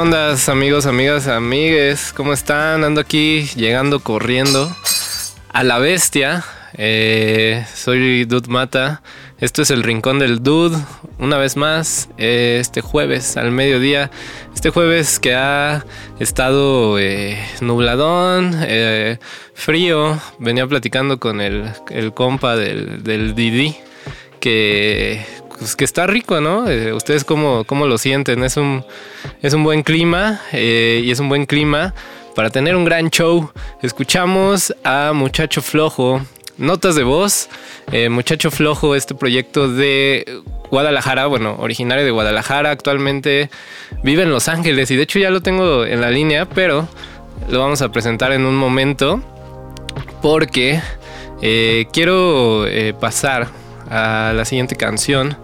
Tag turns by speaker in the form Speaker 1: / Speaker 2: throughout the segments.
Speaker 1: onda, amigos, amigas, amigues? ¿Cómo están? Ando aquí llegando corriendo a la bestia. Eh, soy Dude Mata. Esto es el Rincón del Dude. Una vez más, eh, este jueves al mediodía. Este jueves que ha estado eh, nubladón, frío. Venía platicando con el, compa del, del Didi. Que pues que está rico, ¿no? Eh, ¿Ustedes cómo, cómo, lo sienten? Es un, es un buen clima eh, y es un buen clima para tener un gran show. Escuchamos a Muchacho Flojo, Notas de Voz. Eh, Muchacho Flojo, este proyecto de Guadalajara, bueno, originario de Guadalajara, actualmente vive en Los Ángeles y de hecho ya lo tengo en la línea, pero lo vamos a presentar en un momento porque quiero pasar a la siguiente canción,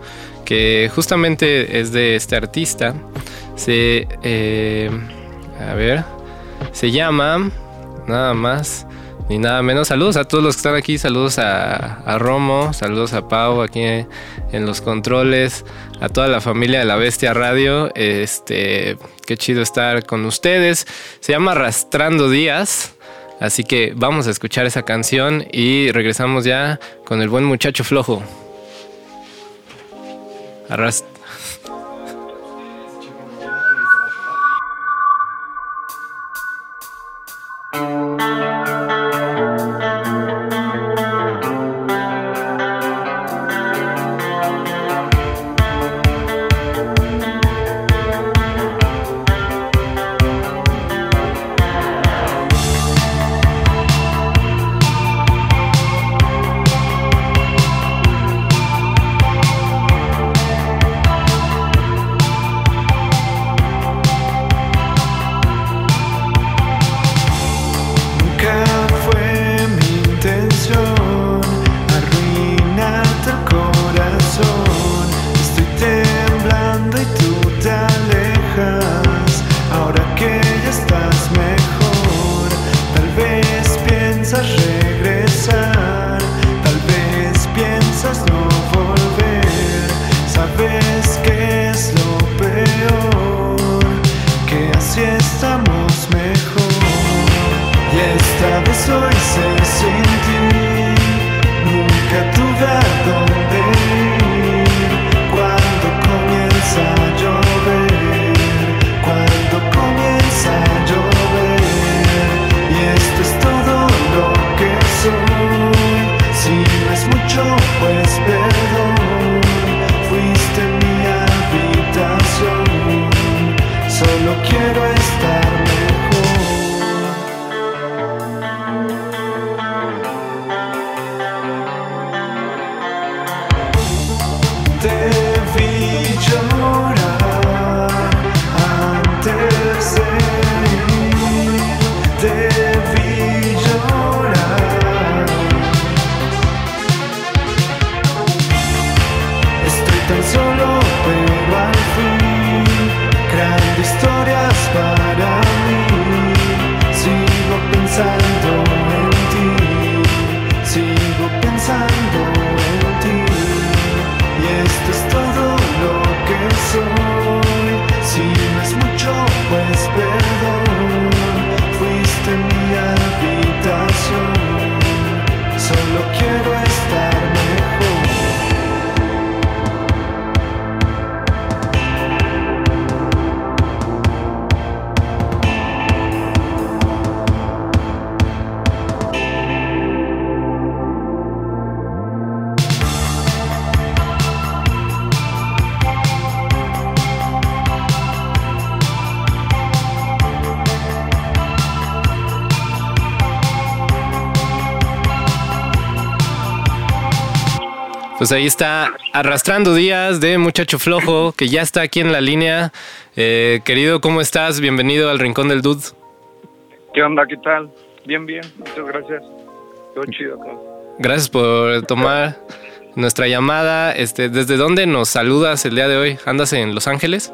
Speaker 1: que justamente es de este artista. Se. Eh, a ver. Se llama. Nada más. Ni nada menos. Saludos a todos los que están aquí. Saludos a, Romo. Saludos a Pau aquí en los controles. A toda la familia de la Bestia Radio. Este. Qué chido estar con ustedes. Se llama Arrastrando Días. Así que vamos a escuchar esa canción y regresamos ya con el buen muchacho flojo. Arrastra.
Speaker 2: Pues ahí está arrastrando días de muchacho flojo que ya está aquí en la línea. Eh, querido, ¿cómo estás? Bienvenido al Rincón del Dude.
Speaker 3: ¿Qué onda? ¿Qué tal? Bien, bien. Muchas gracias. Todo chido acá.
Speaker 2: Gracias por tomar nuestra llamada. Este, ¿Desde dónde nos saludas el día de hoy? ¿Andas en Los Ángeles?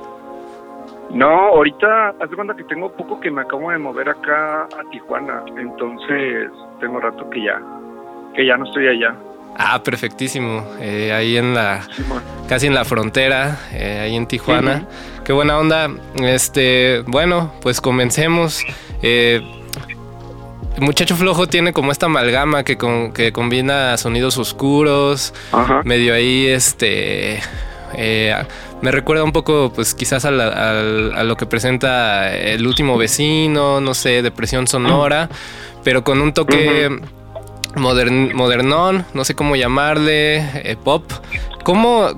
Speaker 3: No, ahorita, haz de cuenta que tengo poco que me acabo de mover acá a Tijuana. Entonces, tengo rato que ya, que ya no estoy allá.
Speaker 2: Ah, perfectísimo. Eh, ahí en la, casi en la frontera, eh, ahí en Tijuana. Qué buena onda. Este, bueno, pues comencemos. Eh, Muchacho Flojo tiene como esta amalgama que, con, que combina sonidos oscuros, medio ahí, este... Eh, me recuerda un poco, pues quizás a, lo que presenta el último vecino, no sé, depresión sonora, pero con un toque modernón, no sé cómo llamarle, eh, pop. ¿Cómo,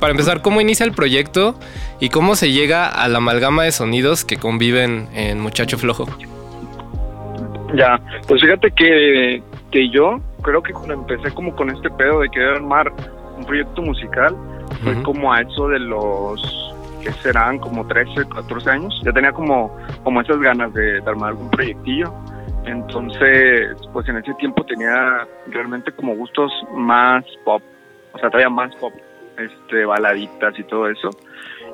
Speaker 2: para empezar, cómo inicia el proyecto y cómo se llega a la amalgama de sonidos que conviven en Muchacho Flojo?
Speaker 3: Ya, pues fíjate que, que yo creo que cuando empecé como con este pedo de querer armar un proyecto musical, fue como a eso de los que serán como 13, 14 años. Ya tenía como, como esas ganas de, armar algún proyectillo. Entonces, pues en ese tiempo tenía realmente como gustos más pop, o sea, todavía más pop, este, baladitas y todo eso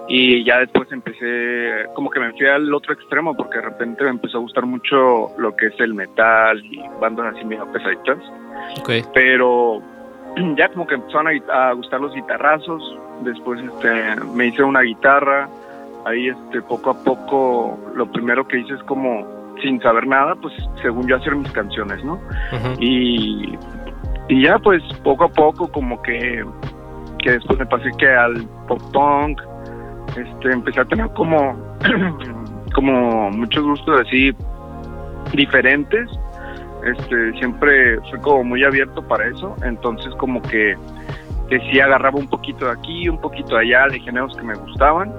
Speaker 3: y ya después empecé, como que me fui al otro extremo porque de repente me empezó a gustar mucho lo que es el metal y bandas así medio pesaditas. Okay. Pero ya como que empezaron a, gustar los guitarrazos, después este, me hice una guitarra, ahí este, poco a poco lo primero que hice es como sin saber nada, pues según yo hacer mis canciones, ¿no? y, y ya pues poco a poco como que, que después me pasé que al pop punk, este, empecé a tener como, como muchos gustos así diferentes. Este, siempre fui como muy abierto para eso, entonces como que, que sí agarraba un poquito de aquí, un poquito de allá de géneros que me gustaban,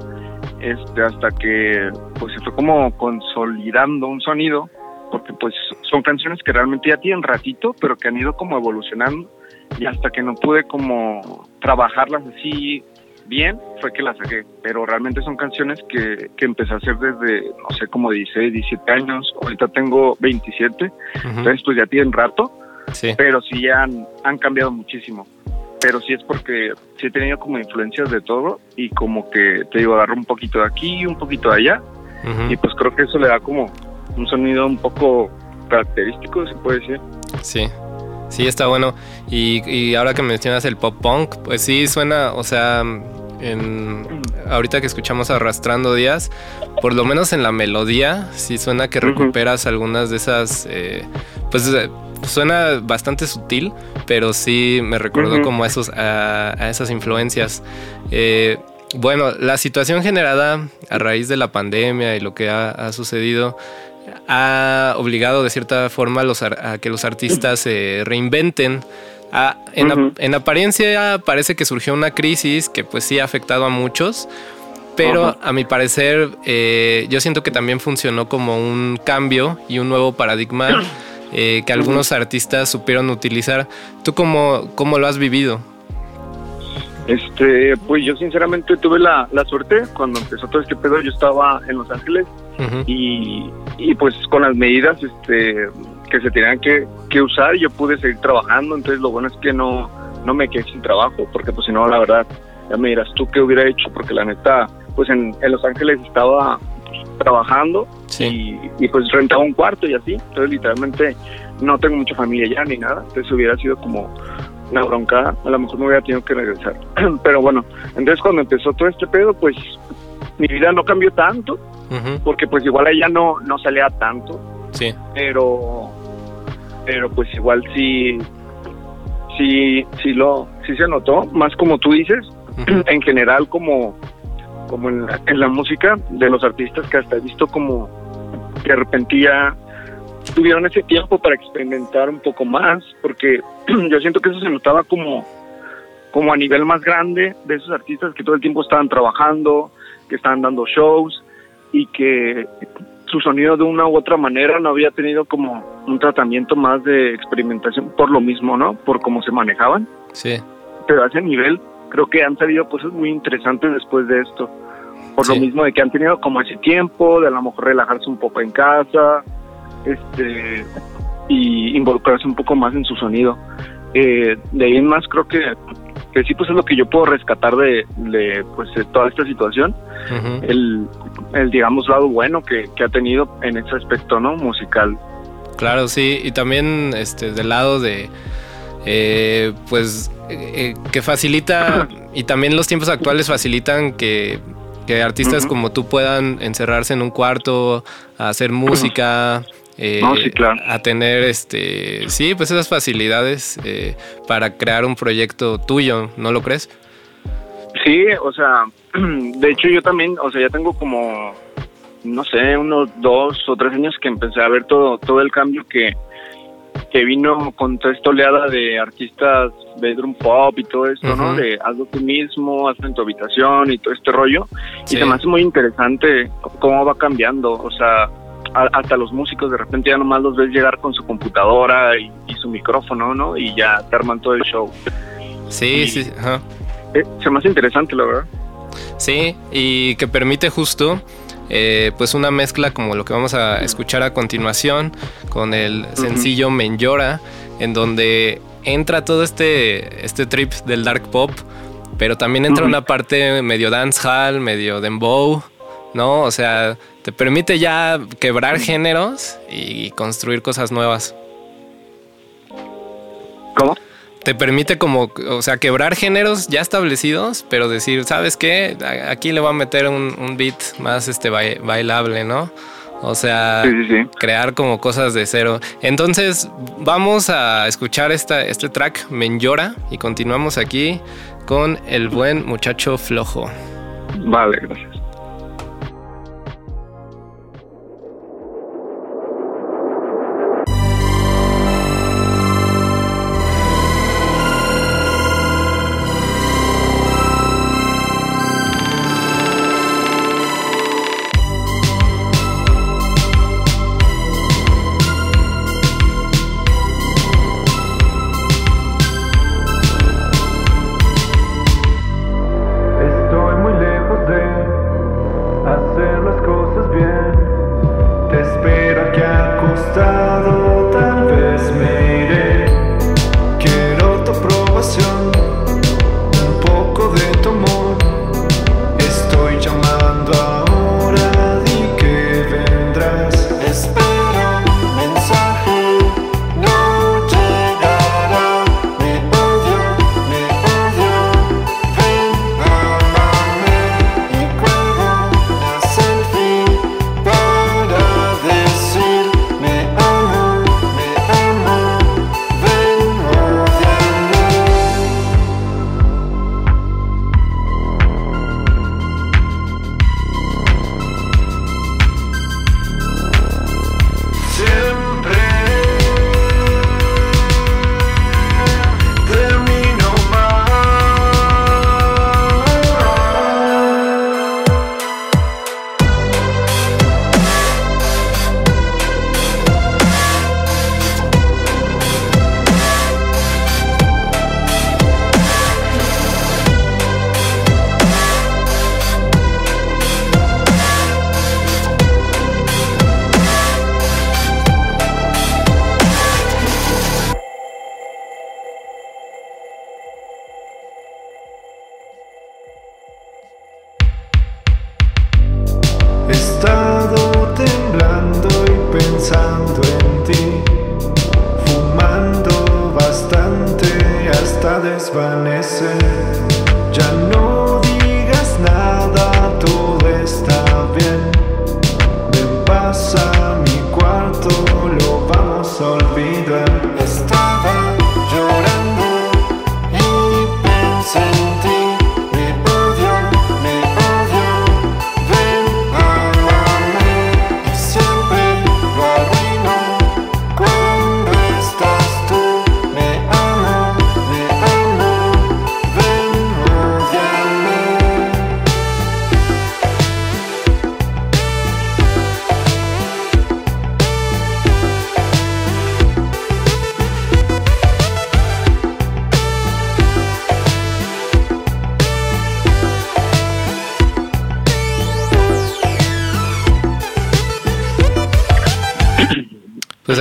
Speaker 3: este, hasta que pues se fue como consolidando un sonido, porque pues son canciones que realmente ya tienen ratito, pero que han ido como evolucionando y hasta que no pude como trabajarlas así bien fue que la saqué, pero realmente son canciones que, que empecé a hacer desde, no sé, como 16, 17 años, ahorita tengo 27, entonces pues ya tienen rato, pero sí ya han, han cambiado muchísimo pero sí es porque sí he tenido como influencias de todo y como que te digo, agarro un poquito de aquí, un poquito de allá y pues creo que eso le da como un sonido un poco característico, se puede decir.
Speaker 2: Sí, sí, está bueno. Y, y ahora que mencionas el pop punk, pues sí suena, o sea, ahorita que escuchamos Arrastrando Días, por lo menos en la melodía, sí suena que recuperas algunas de esas, eh, pues suena bastante sutil, pero sí me recordó como a, esos, a, esas influencias. Eh, bueno, la situación generada a raíz de la pandemia y lo que ha, sucedido ha obligado de cierta forma a, que los artistas se reinventen. Ah, en, apariencia parece que surgió una crisis que pues sí ha afectado a muchos, pero a mi parecer eh, yo siento que también funcionó como un cambio y un nuevo paradigma eh, que algunos artistas supieron utilizar. ¿Tú cómo, cómo lo has vivido?
Speaker 3: Este, pues yo sinceramente tuve la, la, suerte cuando empezó todo este pedo, yo estaba en Los Ángeles y, y, pues con las medidas este que se tenían que, que usar, yo pude seguir trabajando, entonces lo bueno es que no, no me quedé sin trabajo, porque pues si no, la verdad, ya me dirás tú qué hubiera hecho, porque la neta, pues en, Los Ángeles estaba trabajando y, y, pues rentaba un cuarto y así, entonces literalmente no tengo mucha familia ya ni nada, entonces hubiera sido como una bronca, a lo mejor me hubiera tenido que regresar. Pero bueno, entonces cuando empezó todo este pedo, pues mi vida no cambió tanto, porque pues igual ella no, no salía tanto, sí. pero pero pues igual sí, sí, sí lo, sí se notó, más como tú dices, en general como, como en la, música de los artistas que hasta he visto como que de repente ya tuvieron ese tiempo para experimentar un poco más, porque yo siento que eso se notaba como, como a nivel más grande de esos artistas que todo el tiempo estaban trabajando, que estaban dando shows y que su sonido de una u otra manera no había tenido como un tratamiento más de experimentación por lo mismo, ¿no? Por cómo se manejaban.
Speaker 2: Sí.
Speaker 1: pero a ese nivel creo que han salido cosas muy interesantes después de esto. Por lo mismo de que han tenido como ese tiempo, de a lo mejor relajarse un poco en casa, este y involucrarse un poco más en su sonido. Eh, de ahí en más creo que, que sí pues es lo que yo puedo rescatar de, de pues toda esta situación. El, el digamos lado bueno que, que ha tenido en ese aspecto no musical.
Speaker 2: Claro sí y también este del lado de eh, pues eh, que facilita y también los tiempos actuales facilitan que, que artistas como tú puedan encerrarse en un cuarto a hacer música eh, a tener este sí pues esas facilidades eh, para crear un proyecto tuyo no lo crees
Speaker 1: sí o sea de hecho yo también o sea ya tengo como no sé unos dos o tres años que empecé a ver todo todo el cambio que que vino con toda esta oleada de artistas bedroom pop y todo esto, ¿no? De hazlo tú mismo, hazlo en tu habitación y todo este rollo. Y se me hace muy interesante cómo va cambiando. O sea, hasta los músicos de repente ya nomás los ves llegar con su computadora y, su micrófono, ¿no? Y ya te arman todo el show.
Speaker 2: Sí, sí, ajá.
Speaker 1: Eh, se me hace interesante, la verdad.
Speaker 2: Sí, y que permite justo eh, pues una mezcla como lo que vamos a escuchar a continuación con el sencillo Menjora, en donde entra todo este, este trip del dark pop, pero también entra una parte medio dancehall, medio dembow, ¿no? O sea, te permite ya quebrar géneros y construir cosas nuevas.
Speaker 1: ¿Cómo?
Speaker 2: Te permite como, o sea, quebrar géneros ya establecidos, pero decir, ¿sabes qué? Aquí le voy a meter un, beat más este bailable, ¿no? O sea, crear como cosas de cero. Entonces, vamos a escuchar esta, este track, Menjora, y continuamos aquí con el buen muchacho flojo.
Speaker 1: Vale, gracias.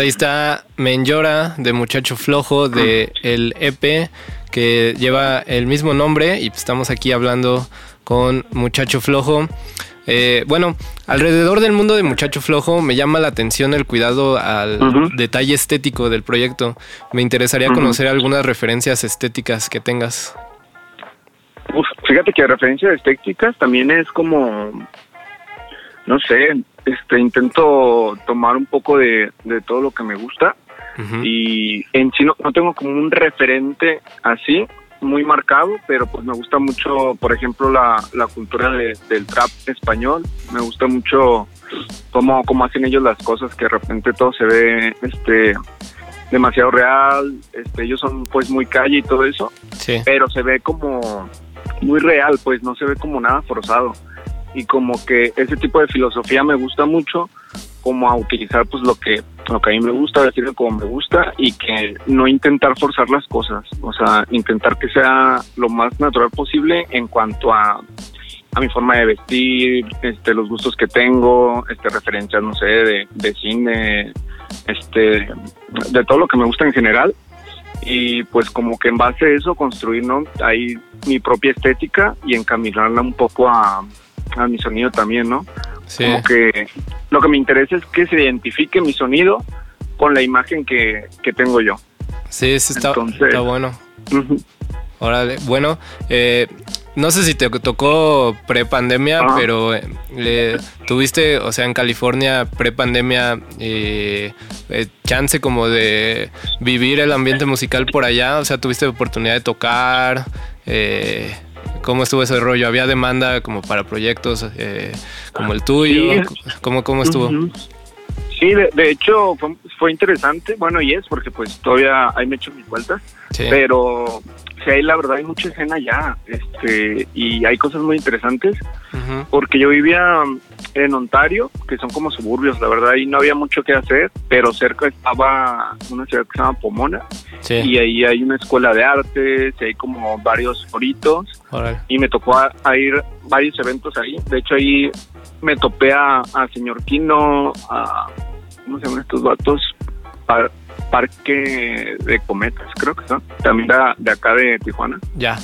Speaker 2: Ahí está Menjora de Muchacho Flojo de el EP que lleva el mismo nombre y estamos aquí hablando con Muchacho Flojo. Eh, bueno, alrededor del mundo de Muchacho Flojo me llama la atención el cuidado al detalle estético del proyecto. Me interesaría conocer algunas referencias estéticas que tengas.
Speaker 3: fíjate que referencias estéticas también es como, no sé, este intento tomar un poco de, todo lo que me gusta y en sí no, tengo como un referente así muy marcado, pero pues me gusta mucho, por ejemplo, la, la cultura del trap español, me gusta mucho cómo, cómo hacen ellos las cosas, que de repente todo se ve este demasiado real, este ellos son pues muy calle y todo eso, pero se ve como muy real, pues no se ve como nada forzado y como que ese tipo de filosofía me gusta mucho como a utilizar pues lo que lo que a mí me gusta decirlo como me gusta y que no intentar forzar las cosas o sea intentar que sea lo más natural posible en cuanto a a mi forma de vestir este los gustos que tengo este referencias no sé de, de cine este de todo lo que me gusta en general y pues como que en base a eso construir ¿no? ahí mi propia estética y encaminarla un poco a, a mi sonido también, ¿no? Sí. Como que lo que me interesa es que se identifique mi sonido con la imagen que, tengo yo.
Speaker 2: Sí, eso está, está bueno. Órale, bueno, eh, no sé si te tocó pre-pandemia, pero eh, tuviste, o sea, en California pre-pandemia, eh, chance como de vivir el ambiente musical por allá, o sea, tuviste oportunidad de tocar, eh, ¿Cómo estuvo ese rollo? ¿Había demanda como para proyectos eh, como el tuyo? ¿Cómo, cómo estuvo?
Speaker 3: Sí, de, hecho fue, interesante, bueno, y es porque pues todavía ahí me he hecho mis vueltas, pero sí, ahí la verdad hay mucha escena ya, este, y hay cosas muy interesantes, porque yo vivía en Ontario, que son como suburbios, la verdad, ahí no había mucho que hacer, pero cerca estaba una ciudad que se llama Pomona, y ahí hay una escuela de arte, y hay como varios foritos, y me tocó a, ir varios eventos ahí, de hecho ahí me topé a, señor Quino, a, ¿cómo se llaman estos vatos? Parque de Cometas, creo que son, también de, acá de Tijuana.
Speaker 2: Ya.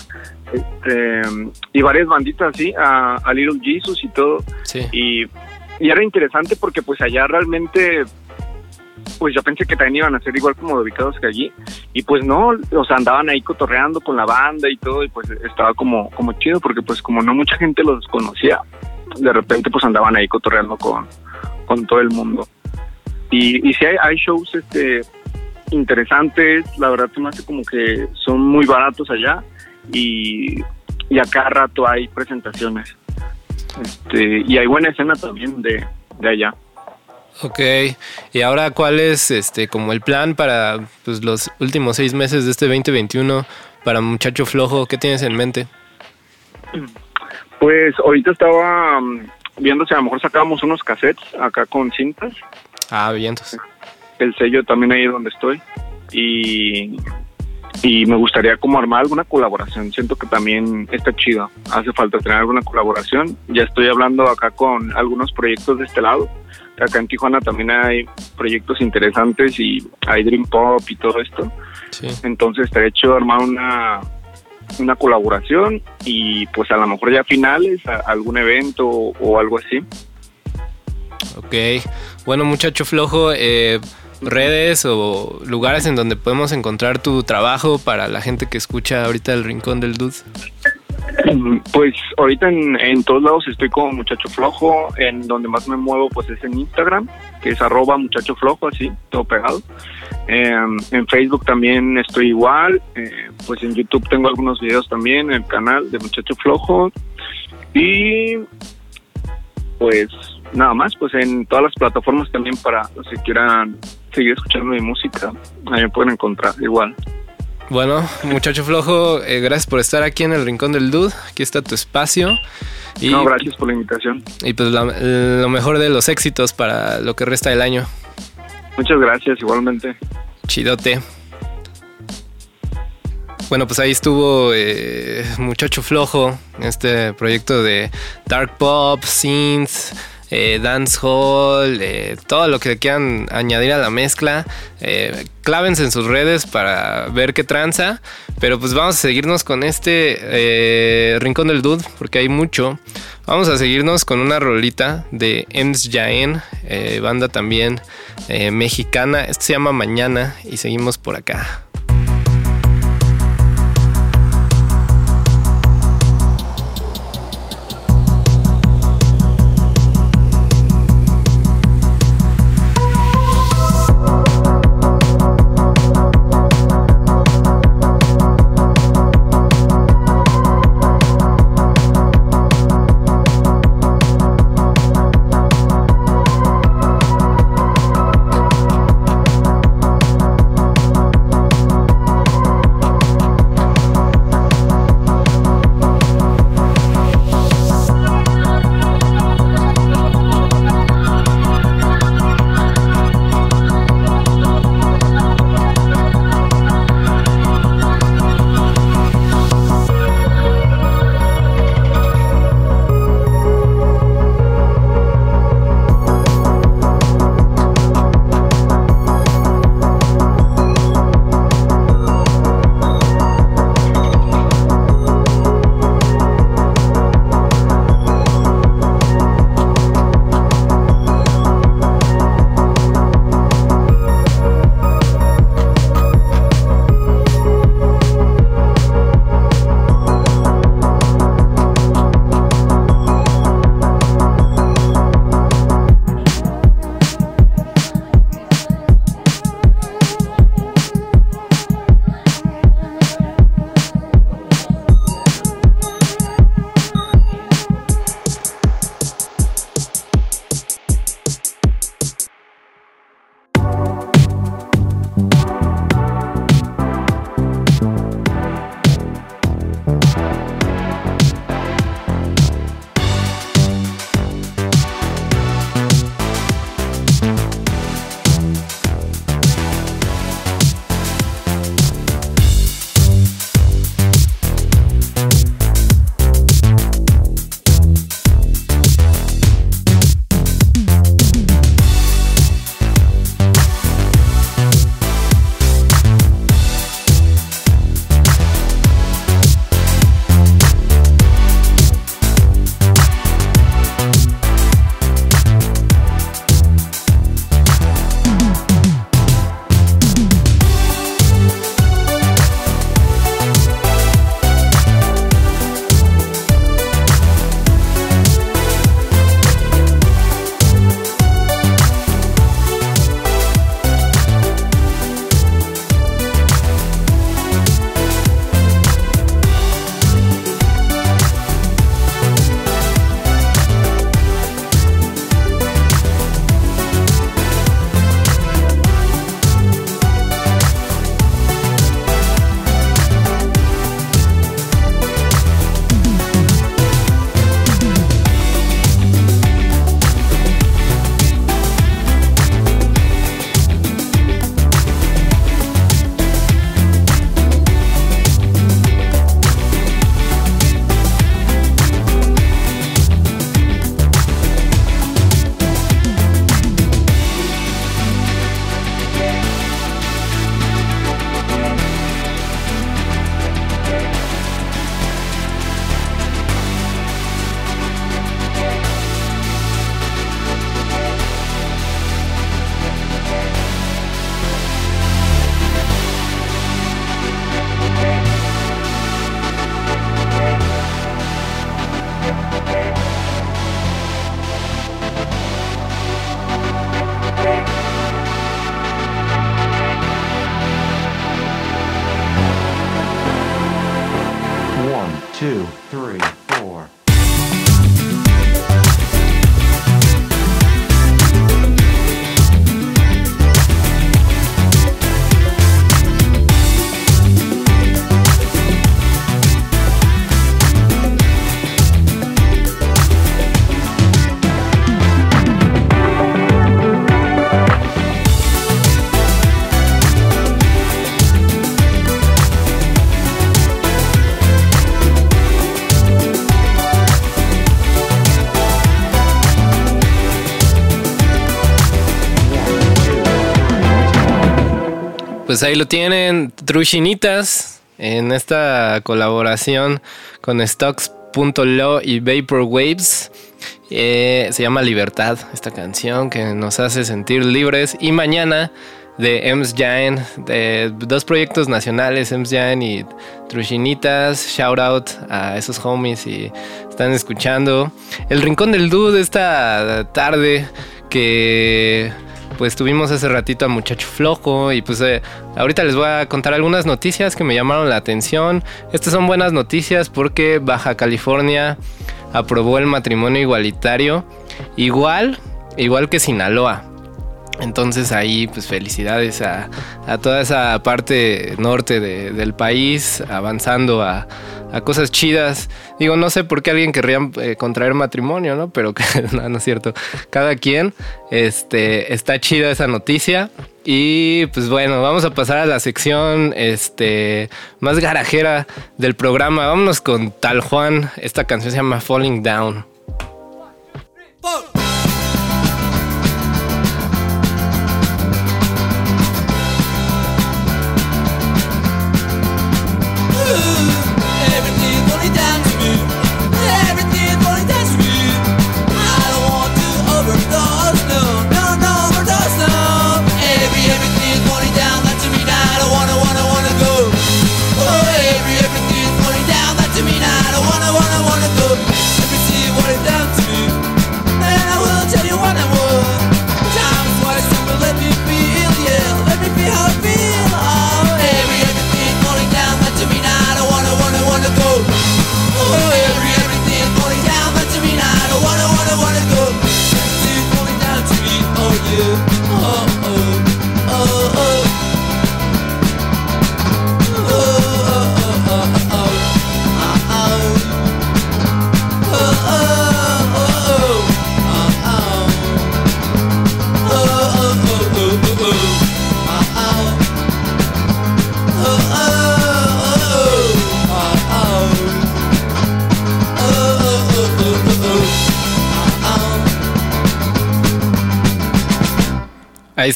Speaker 3: Este, y varias banditas así, a, a, Little Jesus y todo. Sí. Y, y era interesante porque pues allá realmente pues yo pensé que también iban a ser igual como ubicados que allí y pues no, o sea, andaban ahí cotorreando con la banda y todo y pues estaba como como chido porque pues como no mucha gente los conocía, de repente pues andaban ahí cotorreando con, con todo el mundo. Y, y sí hay, hay shows este interesantes, la verdad se me hace como que son muy baratos allá y, y a cada rato hay presentaciones. Este, y hay buena escena también de, de allá.
Speaker 2: Ok, y ahora cuál es este como el plan para pues, los últimos seis meses de este 2021 para Muchacho Flojo? ¿Qué tienes en mente?
Speaker 3: Pues ahorita estaba mm, viendo si a lo mejor sacábamos unos cassettes acá con cintas.
Speaker 2: Ah, bien. Entonces.
Speaker 3: El sello también ahí donde estoy. Y y me gustaría como armar alguna colaboración. Siento que también está chido. Hace falta tener alguna colaboración. Ya estoy hablando acá con algunos proyectos de este lado. Acá en Tijuana también hay proyectos interesantes y hay Dream Pop y todo esto. Entonces estaría hecho armar una, una colaboración y pues a lo mejor ya finales, algún evento o, algo así.
Speaker 2: Ok. Bueno, muchacho flojo, eh, redes o lugares en donde podemos encontrar tu trabajo para la gente que escucha ahorita el Rincón del Dude?
Speaker 3: Pues ahorita en, todos lados estoy como muchacho flojo, en donde más me muevo pues es en Instagram, que es arroba muchacho flojo, así, todo pegado. Em, en Facebook también estoy igual, eh, pues en YouTube tengo algunos videos también en el canal de muchacho flojo y pues nada más, pues en todas las plataformas también para los que quieran seguir escuchando mi música, ahí me pueden encontrar igual.
Speaker 2: Bueno, muchacho flojo, eh, gracias por estar aquí en el Rincón del Dude. Aquí está tu espacio.
Speaker 3: Y, no, gracias por la invitación.
Speaker 2: Y pues lo mejor de los éxitos para lo que resta del año.
Speaker 3: Muchas gracias, igualmente.
Speaker 2: Chidote. Bueno, pues ahí estuvo eh, Muchacho Flojo, este proyecto de Dark Pop, Synth, eh, dancehall, eh, todo lo que quieran añadir a la mezcla. Eh, clávense en sus redes para ver qué tranza. Pero pues vamos a seguirnos con este eh, Rincón del Dude, porque hay mucho. Vamos a seguirnos con una rolita de Ems Jaen, eh, banda también mexicana. Esto se llama Mañana y seguimos por acá. Pues ahí lo tienen, Truchinitas, en esta colaboración con Stocks.lo y Vaporwaves. Eh, se llama Libertad, esta canción que nos hace sentir libres. Y mañana de Ems Giant, de dos proyectos nacionales, Ems Giant y Truchinitas. Shout out a esos homies y están escuchando. El Rincón del Dude esta tarde que pues tuvimos hace ratito a Muchacho Flojo y pues eh, ahorita les voy a contar algunas noticias que me llamaron la atención. Estas son buenas noticias porque Baja California aprobó el matrimonio igualitario igual, igual que Sinaloa. Entonces ahí pues felicidades a, toda esa parte norte del país avanzando a, cosas chidas. Digo, no sé por qué alguien querría eh, contraer matrimonio, ¿no? Pero no, no es cierto. Cada quien, este, está chida esa noticia. Y pues bueno, vamos a pasar a la sección este, más garajera del programa. Vámonos con Tal Juan. Esta canción se llama Falling Down.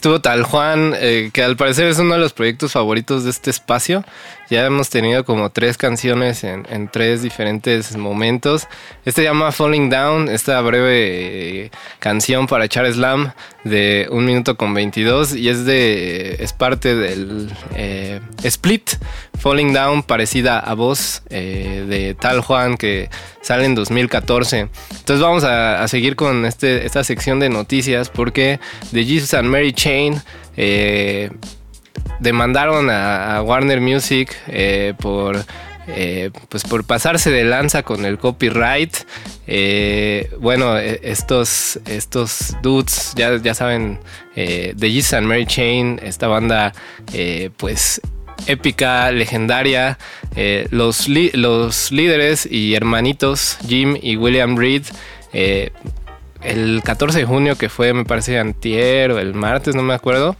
Speaker 2: Estuvo Tal Juan, eh, que al parecer es uno de los proyectos favoritos de este espacio. Ya hemos tenido como tres canciones en, tres diferentes momentos. Este se llama Falling Down, esta breve eh, canción para echar slam de un minuto con 22 y es de es parte del eh, Split Falling Down parecida a voz de Tal Juan que sale en 2014. Entonces vamos a, seguir con este, esta sección de noticias porque The Jesus and Mary Chain eh, demandaron a, Warner Music eh, por... Eh, pues por pasarse de lanza con el copyright. bueno, estos, estos dudes, ya, ya saben, The Jesus and Mary Chain, esta banda, pues épica, legendaria. Eh, los, los líderes y hermanitos Jim y William Reed, eh, el 14 de junio, que fue, me parece, antier o el martes, no me acuerdo,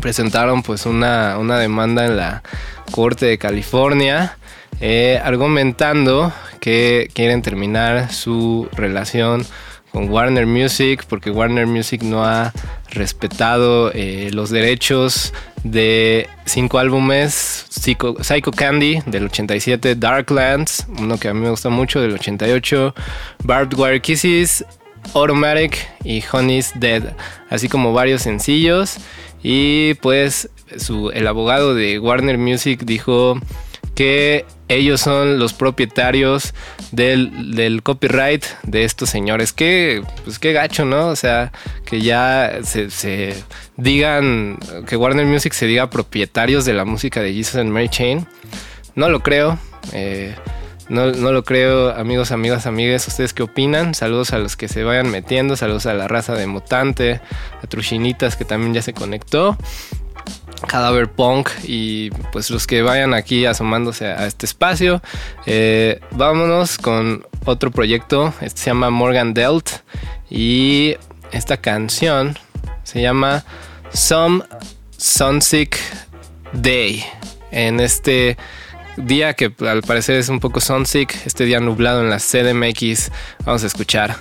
Speaker 2: presentaron pues una, una demanda en la Corte de California. Eh, argumentando que quieren terminar su relación con Warner Music porque Warner Music no ha respetado eh, los derechos de cinco álbumes Psycho, Candy del 87 Darklands uno que a mí me gusta mucho del 88 Barbed Wire Kisses Automatic y Honey's Dead así como varios sencillos y pues el abogado de Warner Music dijo que ellos son los propietarios del, copyright de estos señores. Qué, pues qué gacho, ¿no? O sea, que ya se, digan, que Warner Music se diga propietarios de la música de Jesus and Mary Chain. No lo creo. Eh, no, no, lo creo, amigos, amigas, amigues. ¿Ustedes qué opinan? Saludos a los que se vayan metiendo. Saludos a la raza de Mutante, a Truchinitas que también ya se conectó. Cadáver Punk y pues los que vayan aquí asomándose a este espacio. Eh, vámonos con otro proyecto, este se llama Morgan Delt y esta canción se llama Some Sunsick Day. En este día que al parecer es un poco sunsick, este día nublado en la CDMX, vamos a escuchar.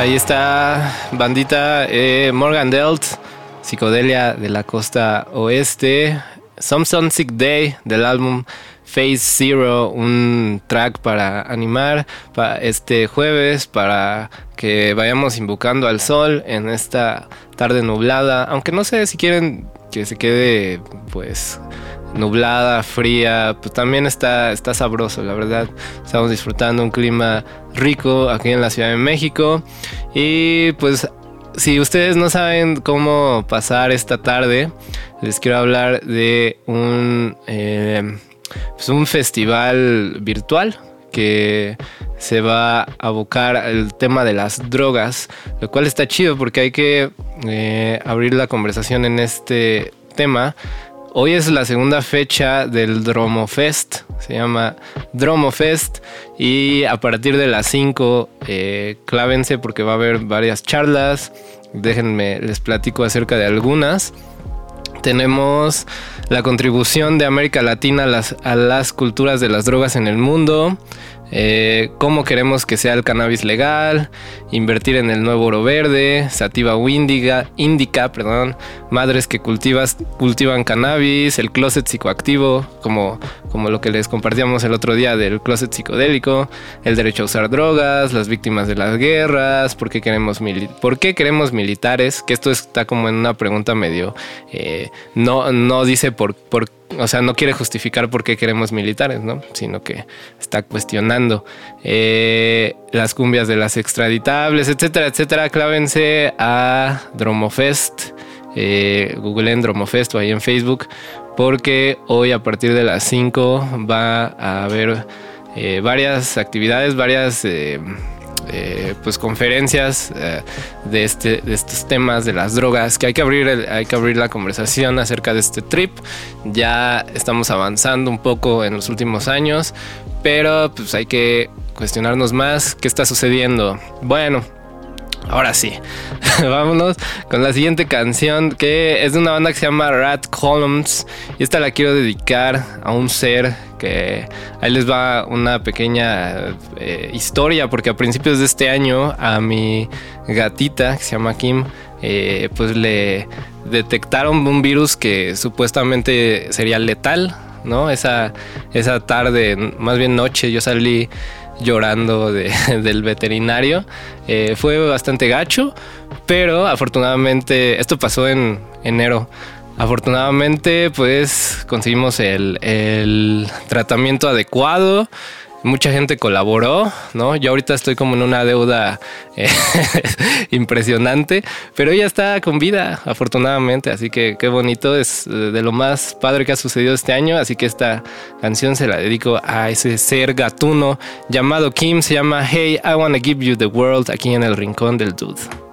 Speaker 2: Ahí está, bandita eh, Morgan Delt, psicodelia de la costa oeste. Some Sick Day del álbum Phase Zero, un track para animar para este jueves, para que vayamos invocando al sol en esta tarde nublada. Aunque no sé si quieren que se quede, pues, nublada, fría, pues también está, está sabroso, la verdad. Estamos disfrutando un clima rico aquí en la Ciudad de México. Y pues si ustedes no saben cómo pasar esta tarde, les quiero hablar de un, eh, pues un festival virtual que se va a abocar al tema de las drogas, lo cual está chido porque hay que eh, abrir la conversación en este tema Hoy es la segunda fecha del Dromofest, se llama Dromofest y a partir de las 5 eh, clávense porque va a haber varias charlas, déjenme les platico acerca de algunas. Tenemos la contribución de América Latina a las, a las culturas de las drogas en el mundo, eh, cómo queremos que sea el cannabis legal, invertir en el nuevo oro verde, sativa índica, indica, perdón, madres que cultivas, cultivan cannabis, el closet psicoactivo, como, como lo que les compartíamos el otro día del closet psicodélico, el derecho a usar drogas, las víctimas de las guerras, por qué queremos, por qué queremos militares, que esto está como en una pregunta medio, eh, no, no dice por, por o sea, no quiere justificar por qué queremos militares, ¿no? Sino que está cuestionando eh, las cumbias de las extraditables, etcétera, etcétera. Clávense a Dromofest, eh, Google en Dromofest o ahí en Facebook, porque hoy a partir de las 5 va a haber eh, varias actividades, varias eh, pues conferencias eh, de, este, de estos temas de las drogas que hay que abrir hay que abrir la conversación acerca de este trip. Ya estamos avanzando un poco en los últimos años pero pues hay que cuestionarnos más qué está sucediendo. Bueno Ahora sí, vámonos con la siguiente canción que es de una banda que se llama Rat Columns y esta la quiero dedicar a un ser que ahí les va una pequeña eh, historia porque a principios de este año a mi gatita que se llama Kim eh, pues le detectaron un virus que supuestamente sería letal, ¿no? Esa, esa tarde, más bien noche, yo salí llorando del veterinario. Eh, fue bastante gacho, pero afortunadamente esto pasó en enero. Afortunadamente, pues conseguimos el, el tratamiento adecuado mucha gente colaboró, ¿no? Yo ahorita estoy como en una deuda eh, impresionante, pero ella está con vida, afortunadamente, así que qué bonito, es eh, de lo más padre que ha sucedido este año, así que esta canción se la dedico a ese ser gatuno llamado Kim, se llama Hey, I Wanna Give You the World, aquí en el Rincón del Dude.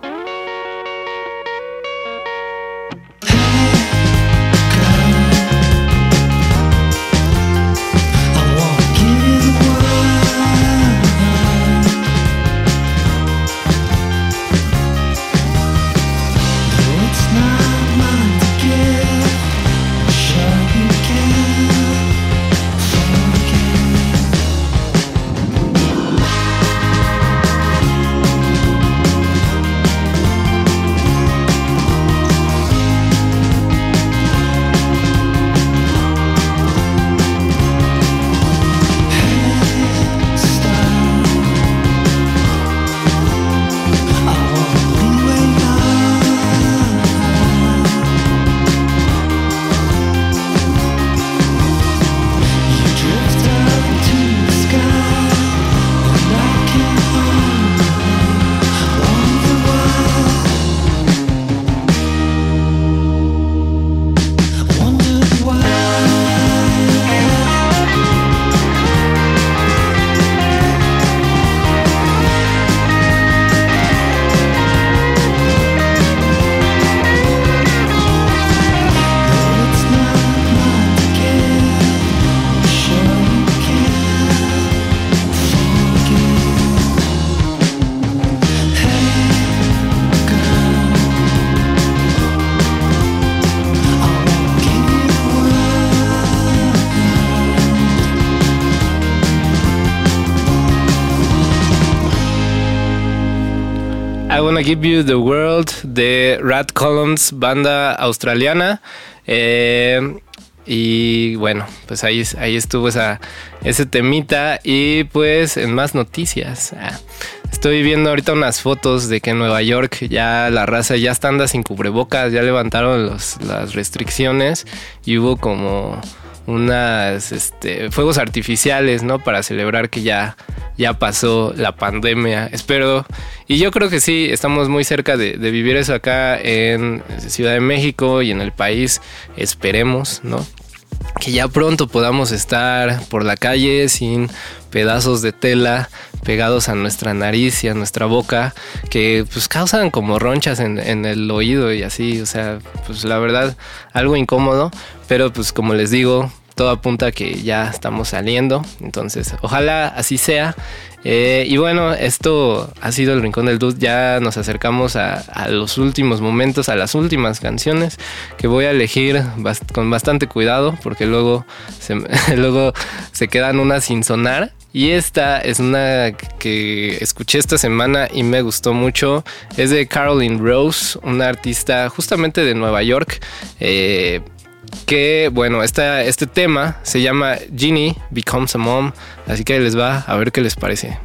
Speaker 2: Wanna Give You the World de Rat Columns, banda australiana. Eh, y bueno, pues ahí, ahí estuvo esa, ese temita. Y pues en más noticias. Ah, estoy viendo ahorita unas fotos de que en Nueva York ya la raza ya está anda sin cubrebocas, ya levantaron las restricciones y hubo como unas este, fuegos artificiales, ¿no? Para celebrar que ya, ya pasó la pandemia. Espero. Y yo creo que sí, estamos muy cerca de, vivir eso acá en Ciudad de México y en el país. Esperemos, ¿no? Que ya pronto podamos estar por la calle sin pedazos de tela pegados a nuestra nariz y a nuestra boca que pues causan como ronchas en, el oído y así, o sea, pues la verdad algo incómodo, pero pues como les digo, todo apunta a que ya estamos saliendo, entonces ojalá así sea. Eh, y bueno, esto ha sido el Rincón del Dude. Ya nos acercamos a, los últimos momentos, a las últimas canciones que voy a elegir con bastante cuidado porque luego se, luego se quedan unas sin sonar. Y esta es una que escuché esta semana y me gustó mucho. Es de Caroline Rose, una artista justamente de Nueva York. Eh, que bueno, esta, este tema se llama Ginny Becomes a Mom, así que les va a ver qué les parece.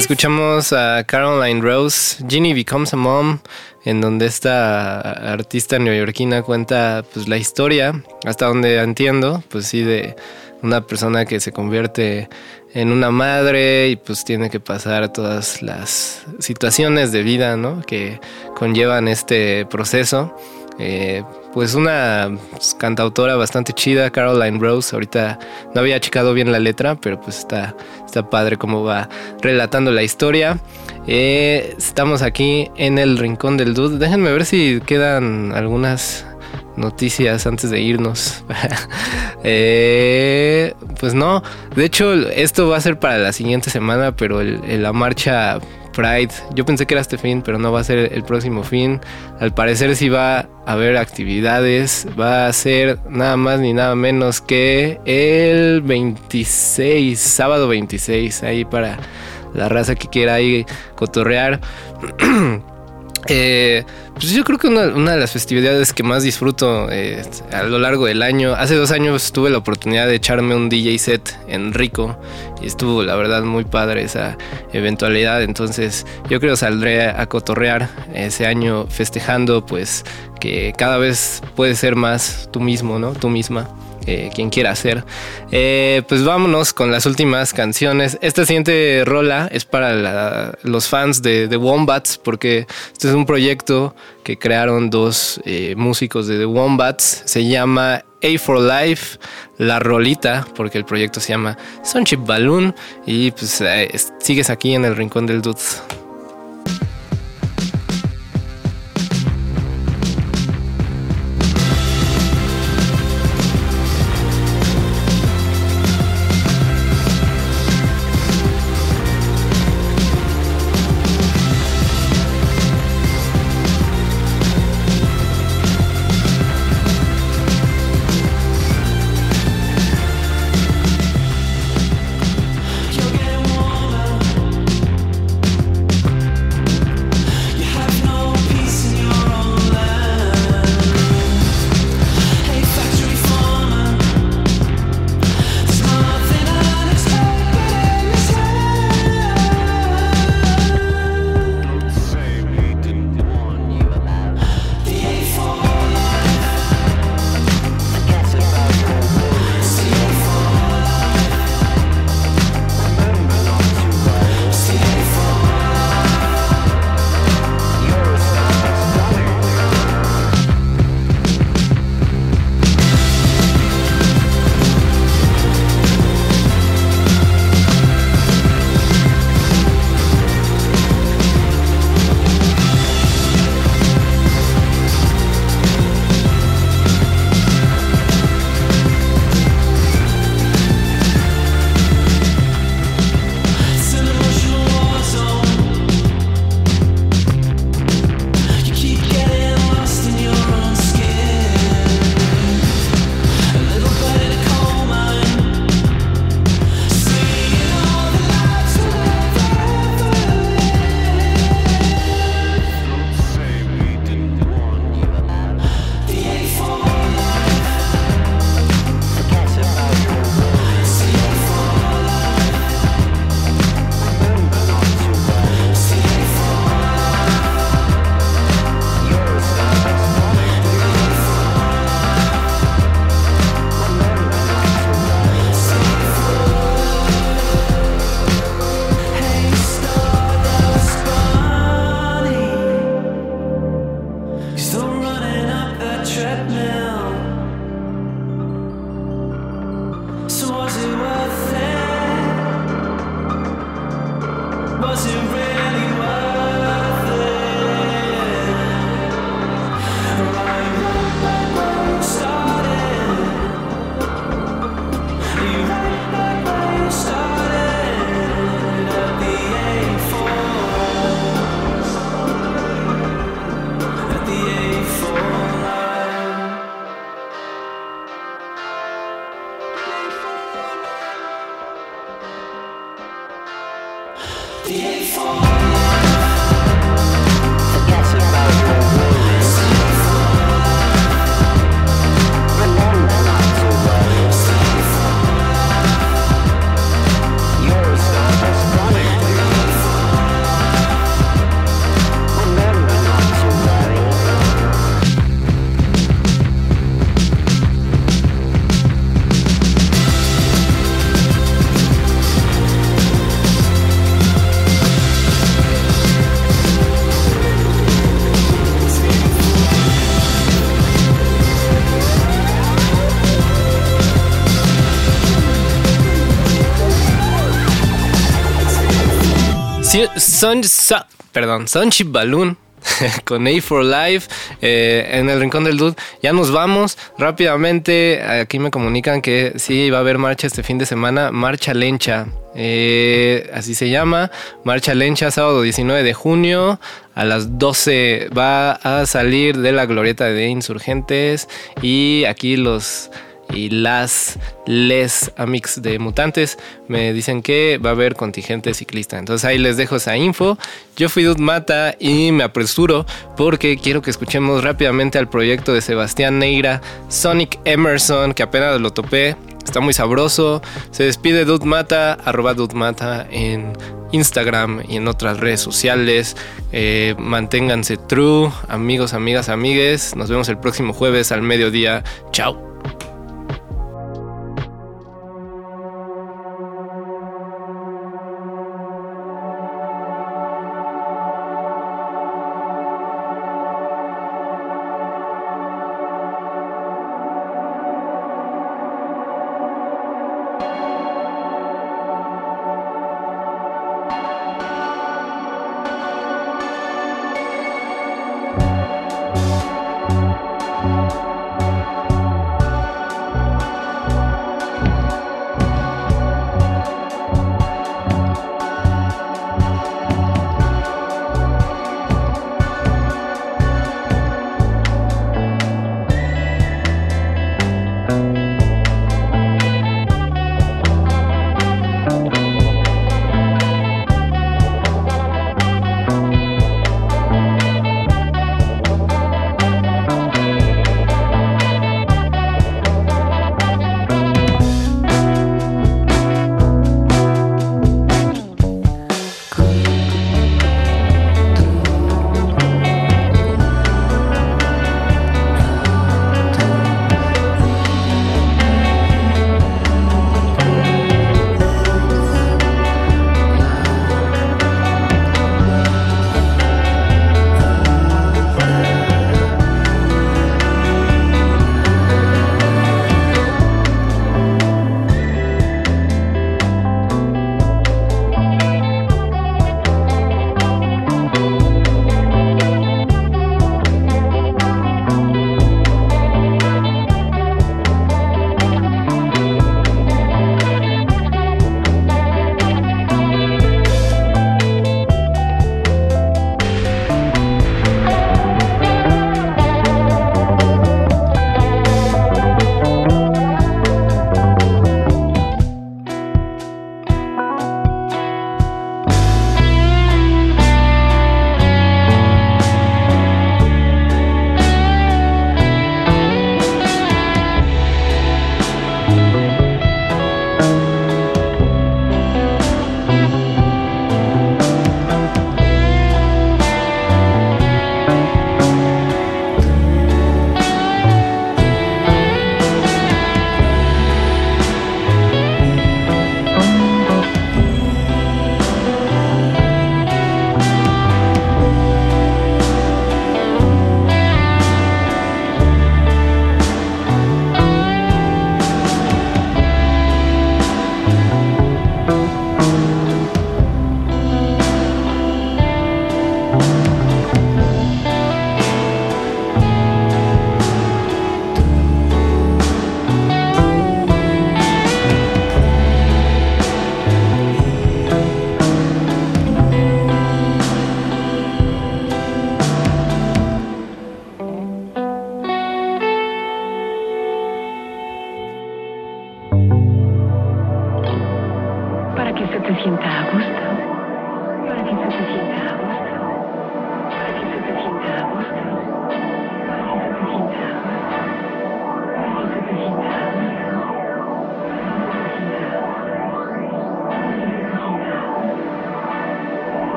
Speaker 2: Escuchamos a Caroline Rose, Ginny Becomes a Mom, en donde esta artista neoyorquina cuenta pues la historia, hasta donde entiendo, pues sí, de una persona que se convierte en una madre y pues tiene que pasar todas las situaciones de vida, ¿no? Que conllevan este proceso. Eh, pues una cantautora bastante chida, Caroline Rose. Ahorita no había checado bien la letra, pero pues está, está padre cómo va relatando la historia. Eh, estamos aquí en el Rincón del Dude. Déjenme ver si quedan algunas noticias antes de irnos. Eh, pues no, de hecho esto va a ser para la siguiente semana, pero la marcha Pride. Yo pensé que era este fin, pero no va a ser el próximo fin. Al parecer sí va a haber actividades. Va a ser nada más ni nada menos que el 26, sábado 26, ahí para la raza que quiera ahí cotorrear. Eh, pues yo creo que una, de las festividades que más disfruto eh, a lo largo del año, hace dos años tuve la oportunidad de echarme un DJ set en Rico y estuvo la verdad muy padre esa eventualidad, entonces yo creo saldré a cotorrear ese año festejando pues que cada vez puedes ser más tú mismo, ¿no? Tú misma. Eh, quien quiera hacer. Eh, pues vámonos con las últimas canciones. Esta siguiente rola es para los fans de, The Wombats, porque este es un proyecto que crearon dos eh, músicos de The Wombats. Se llama A for Life, la rolita, porque el proyecto se llama Sunship Balloon. Y pues sigues aquí en el rincón del Dudes. Perdón, Sunship Balloon con A for Life eh, en el Rincón del Dude. Ya nos vamos rápidamente. Aquí me comunican que sí va a haber marcha este fin de semana. Marcha Lencha. Eh, así se llama. Marcha Lencha, sábado 19 de junio. A las 12 va a salir de la glorieta de Insurgentes. Y aquí los y las les amix de mutantes me dicen que va a haber contingente ciclista. Entonces ahí les dejo esa info. Yo fui Dud Mata y me apresuro porque quiero que escuchemos rápidamente al proyecto de Sebastián Neira, Sonic Emerson, que apenas lo topé. Está muy sabroso. Se despide Dud Mata, arroba Dud Mata en Instagram y en otras redes sociales. Eh, manténganse true, amigos, amigas, amigues. Nos vemos el próximo jueves al mediodía. Chao.